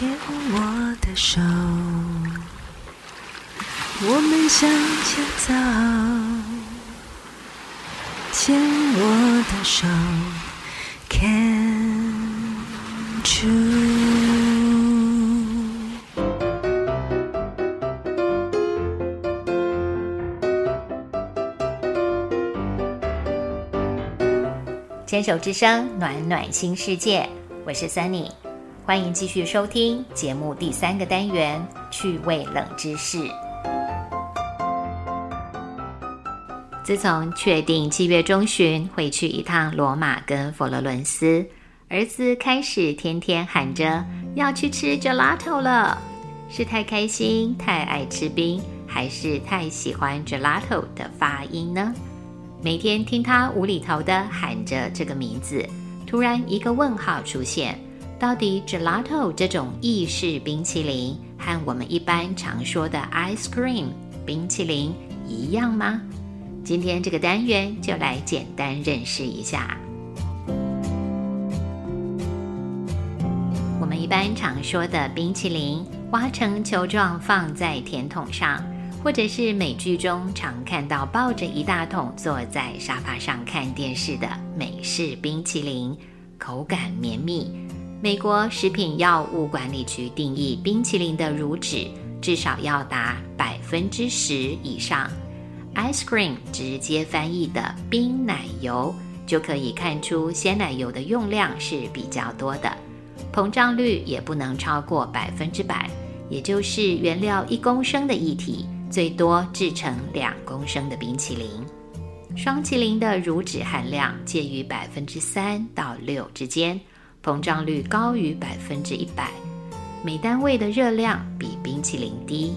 牵我的手，我们向前走。牵我的手，Can true。牵手之声，暖暖新世界，我是 Sunny，欢迎继续收听节目第三个单元趣味冷知识。自从确定七月中旬会去一趟罗马跟佛罗伦斯，儿子开始天天喊着要去吃 gelato 了。是太开心、太爱吃冰，还是太喜欢 gelato 的发音呢？每天听他无厘头的喊着这个名字，突然一个问号出现：到底 gelato 这种意式冰淇淋和我们一般常说的 ice cream 冰淇淋一样吗？今天这个单元就来简单认识一下。我们一般常说的冰淇淋，挖成球状放在甜筒上。或者是美剧中常看到抱着一大桶坐在沙发上看电视的美式冰淇淋，口感绵密。美国食品药物管理局定义冰淇淋的乳脂至少要达百分之十以上。Ice cream 直接翻译的冰奶油就可以看出鲜奶油的用量是比较多的，膨胀率也不能超过百分之百，也就是原料一公升的液体。最多制成两公升的冰淇淋，双淇淋的乳脂含量介于百分之三到六之间，膨胀率高于百分之一百，每单位的热量比冰淇淋低。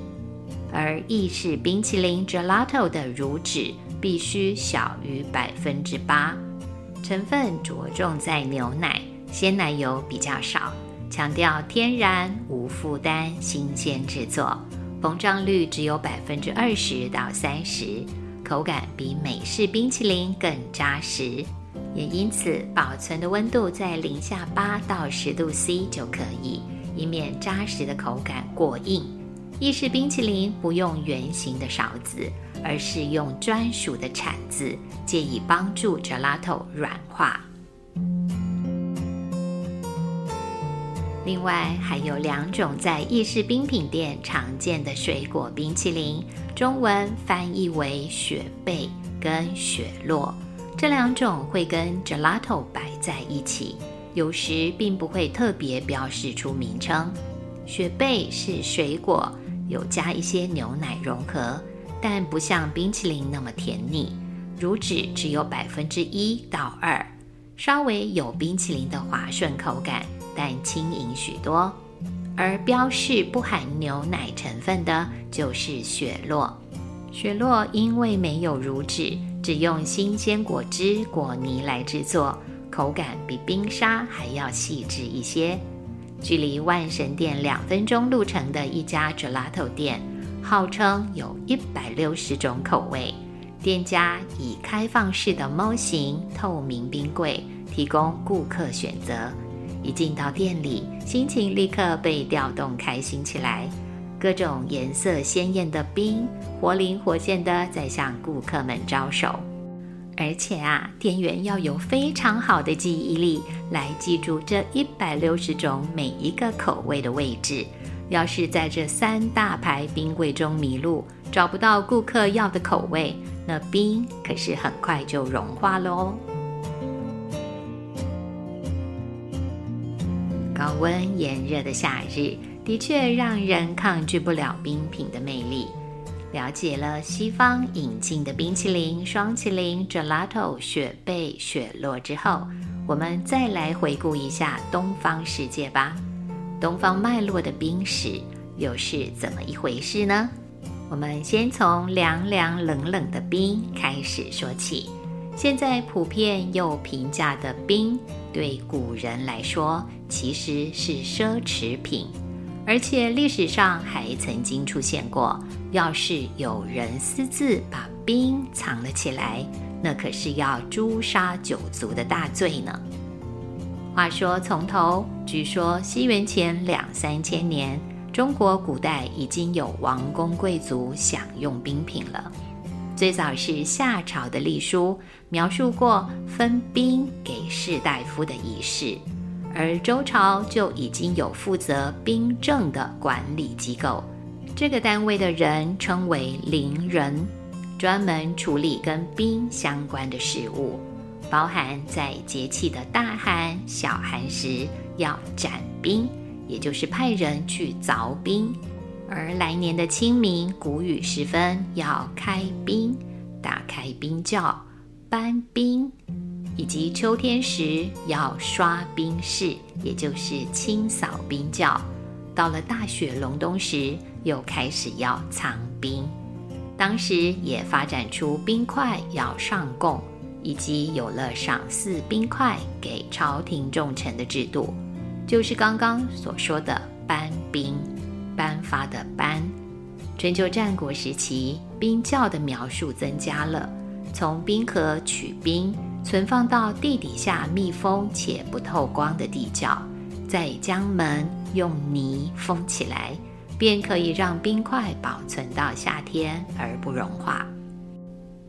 而意式冰淇淋 gelato 的乳脂必须小于百分之八，成分着重在牛奶，鲜奶油比较少，强调天然、无负担、新鲜制作。膨胀率只有百分之二十到三十，口感比美式冰淇淋更扎实，也因此保存的温度在零下八到十度 C 就可以，以免扎实的口感过硬。意式冰淇淋不用圆形的勺子，而是用专属的铲子，借以帮助 gelato 软化。另外还有两种在意式冰品店常见的水果冰淇淋，中文翻译为雪贝跟雪落。这两种会跟 gelato 摆在一起，有时并不会特别标示出名称。雪贝是水果，有加一些牛奶融合，但不像冰淇淋那么甜腻，乳脂只有百分之一到二，稍微有冰淇淋的滑顺口感。但轻盈许多，而标示不含牛奶成分的，就是雪落。雪落因为没有乳脂，只用新鲜果汁果泥来制作，口感比冰沙还要细致一些。距离万神殿两分钟路程的一家 gelato 店，号称有一百六十种口味。店家以开放式的猫形透明冰柜，提供顾客选择。一进到店里，心情立刻被调动开心起来。各种颜色鲜艳的冰，活灵活现的在向顾客们招手。而且啊，店员要有非常好的记忆力，来记住这一百六十种每一个口味的位置。要是在这三大排冰柜中迷路，找不到顾客要的口味，那冰可是很快就融化喽。高温炎热的夏日，的确让人抗拒不了冰品的魅力。了解了西方引进的冰淇淋、双淇淋、gelato、雪贝、雪落之后，我们再来回顾一下东方世界吧。东方脉络的冰史又是怎么一回事呢？我们先从凉凉冷冷的冰开始说起。现在普遍又平价的冰，对古人来说其实是奢侈品，而且历史上还曾经出现过，要是有人私自把冰藏了起来，那可是要诛杀九族的大罪呢。话说从头，据说西元前两三千年，中国古代已经有王公贵族享用冰品了。最早是夏朝的隶书描述过分兵给士大夫的仪式，而周朝就已经有负责兵政的管理机构，这个单位的人称为陵人，专门处理跟兵相关的事物，包含在节气的大寒、小寒时要斩兵，也就是派人去凿冰。而来年的清明谷雨时分，要开冰、打开冰窖、搬冰，以及秋天时要刷冰室，也就是清扫冰窖。到了大雪隆冬时，又开始要藏冰。当时也发展出冰块要上供，以及有了赏赐冰块给朝廷重臣的制度，就是刚刚所说的搬冰。颁发的颁，春秋战国时期，冰窖的描述增加了，从冰河取冰，存放到地底下密封且不透光的地窖，再将门用泥封起来，便可以让冰块保存到夏天而不融化。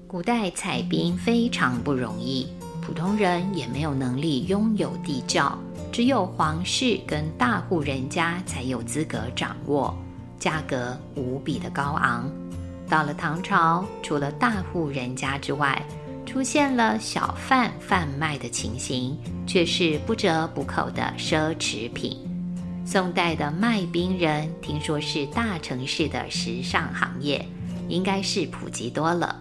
古代采冰非常不容易，普通人也没有能力拥有地窖。只有皇室跟大户人家才有资格掌握，价格无比的高昂。到了唐朝，除了大户人家之外，出现了小贩贩卖的情形，却是不折不扣的奢侈品。宋代的卖冰人，听说是大城市的时尚行业，应该是普及多了。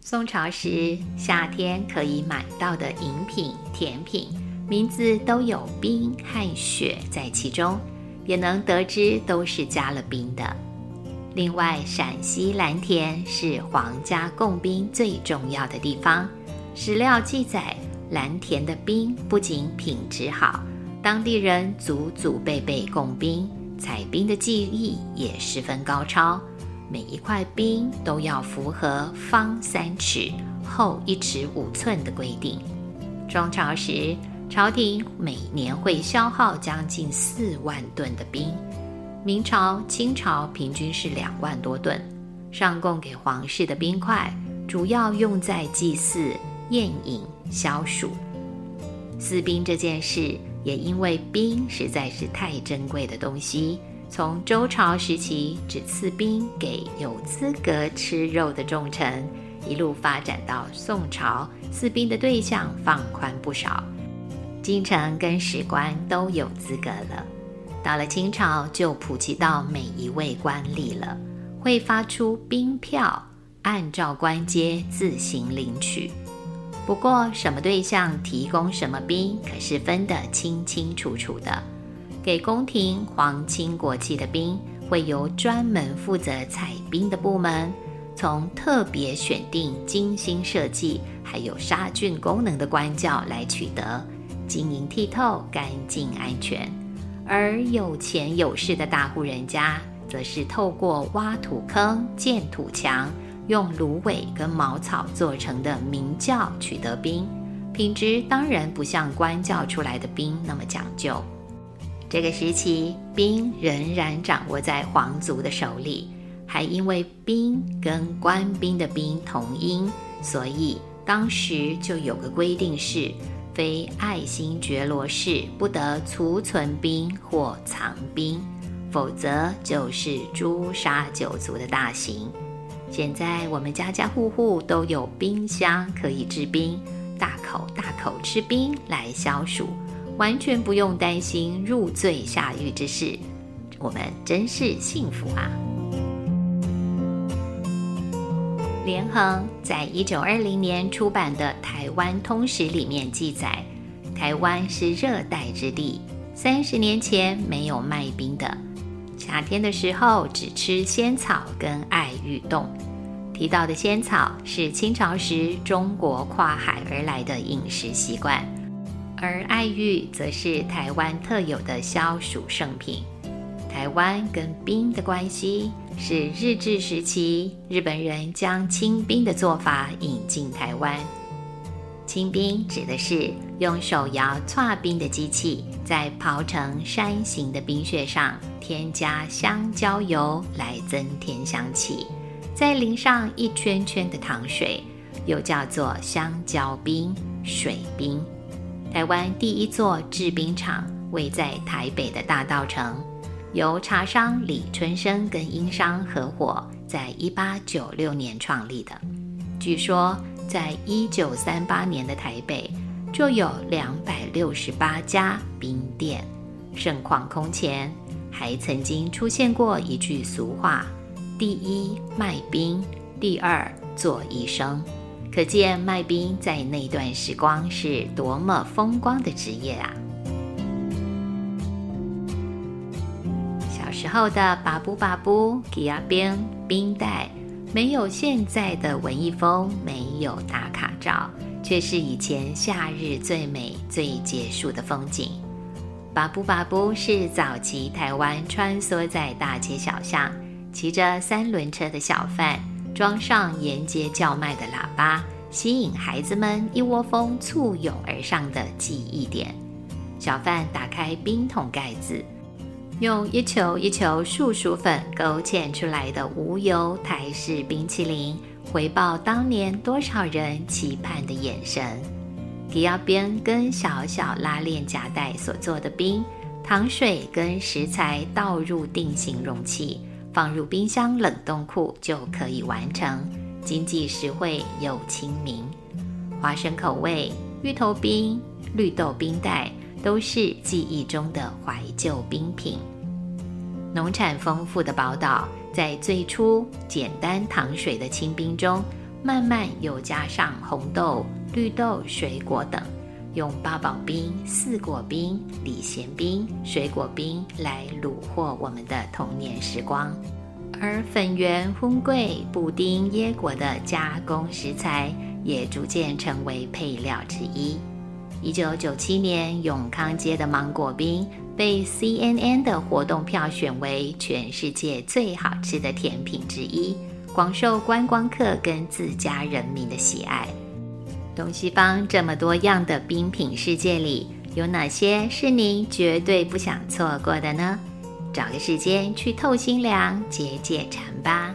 宋朝时，夏天可以买到的饮品、甜品。名字都有冰和雪在其中，也能得知都是加了冰的。另外，陕西蓝田是皇家供冰最重要的地方。史料记载，蓝田的冰不仅品质好，当地人祖祖辈辈供冰，采冰的技艺也十分高超。每一块冰都要符合方三尺、厚一尺五寸的规定。中朝时。朝廷每年会消耗将近四万吨的冰，明朝、清朝平均是两万多吨。上供给皇室的冰块，主要用在祭祀、宴饮、消暑。私冰这件事，也因为冰实在是太珍贵的东西，从周朝时期只赐冰给有资格吃肉的重臣，一路发展到宋朝，赐冰的对象放宽不少。京城跟史官都有资格了，到了清朝就普及到每一位官吏了，会发出兵票，按照官阶自行领取。不过什么对象提供什么兵，可是分得清清楚楚的。给宫廷皇亲国戚的兵，会由专门负责采兵的部门，从特别选定、精心设计，还有杀菌功能的官教来取得。晶莹剔透、干净安全，而有钱有势的大户人家，则是透过挖土坑、建土墙，用芦苇跟茅草做成的明窖取得冰，品质当然不像官教出来的冰那么讲究。这个时期，冰仍然掌握在皇族的手里，还因为冰跟官兵的兵同音，所以当时就有个规定是。非爱新觉罗氏不得储存兵或藏兵，否则就是诛杀九族的大刑。现在我们家家户户都有冰箱，可以制冰，大口大口吃冰来消暑，完全不用担心入罪下狱之事。我们真是幸福啊！连横在一九二零年出版的《台湾通史》里面记载，台湾是热带之地，三十年前没有卖冰的，夏天的时候只吃仙草跟爱玉冻。提到的仙草是清朝时中国跨海而来的饮食习惯，而爱玉则是台湾特有的消暑圣品。台湾跟冰的关系是日治时期，日本人将清冰的做法引进台湾。清冰指的是用手摇搓冰的机器，在刨成山形的冰屑上添加香蕉油来增添香气，再淋上一圈圈的糖水，又叫做香蕉冰、水冰。台湾第一座制冰厂位在台北的大道城，由茶商李春生跟英商合伙，在一八九六年创立的。据说，在一九三八年的台北，就有两百六十八家冰店，盛况空前。还曾经出现过一句俗话：“第一卖冰，第二做医生。”可见卖冰在那段时光是多么风光的职业啊！时候的巴布巴布、吉亚冰、冰袋，没有现在的文艺风，没有打卡照，却是以前夏日最美、最结束的风景。巴布巴布是早期台湾穿梭在大街小巷，骑着三轮车的小贩。装上沿街叫卖的喇叭，吸引孩子们一窝蜂簇拥而上的记忆点。小贩打开冰桶盖子，用一球一球树薯粉勾芡出来的无油台式冰淇淋，回报当年多少人期盼的眼神。迪奥边跟小小拉链夹带所做的冰，糖水跟食材倒入定型容器。放入冰箱冷冻库就可以完成，经济实惠又亲民。花生口味、芋头冰、绿豆冰袋都是记忆中的怀旧冰品。农产丰富的宝岛，在最初简单糖水的清冰中，慢慢又加上红豆、绿豆、水果等，用八宝冰、四果冰、礼贤冰、水果冰来虏获我们的童年时光。而粉圆、荤桂、布丁、椰果的加工食材也逐渐成为配料之一。一九九七年，永康街的芒果冰被 CNN 的活动票选为全世界最好吃的甜品之一，广受观光客跟自家人民的喜爱。东西方这么多样的冰品世界里，有哪些是您绝对不想错过的呢？找个时间去透心凉解解馋吧。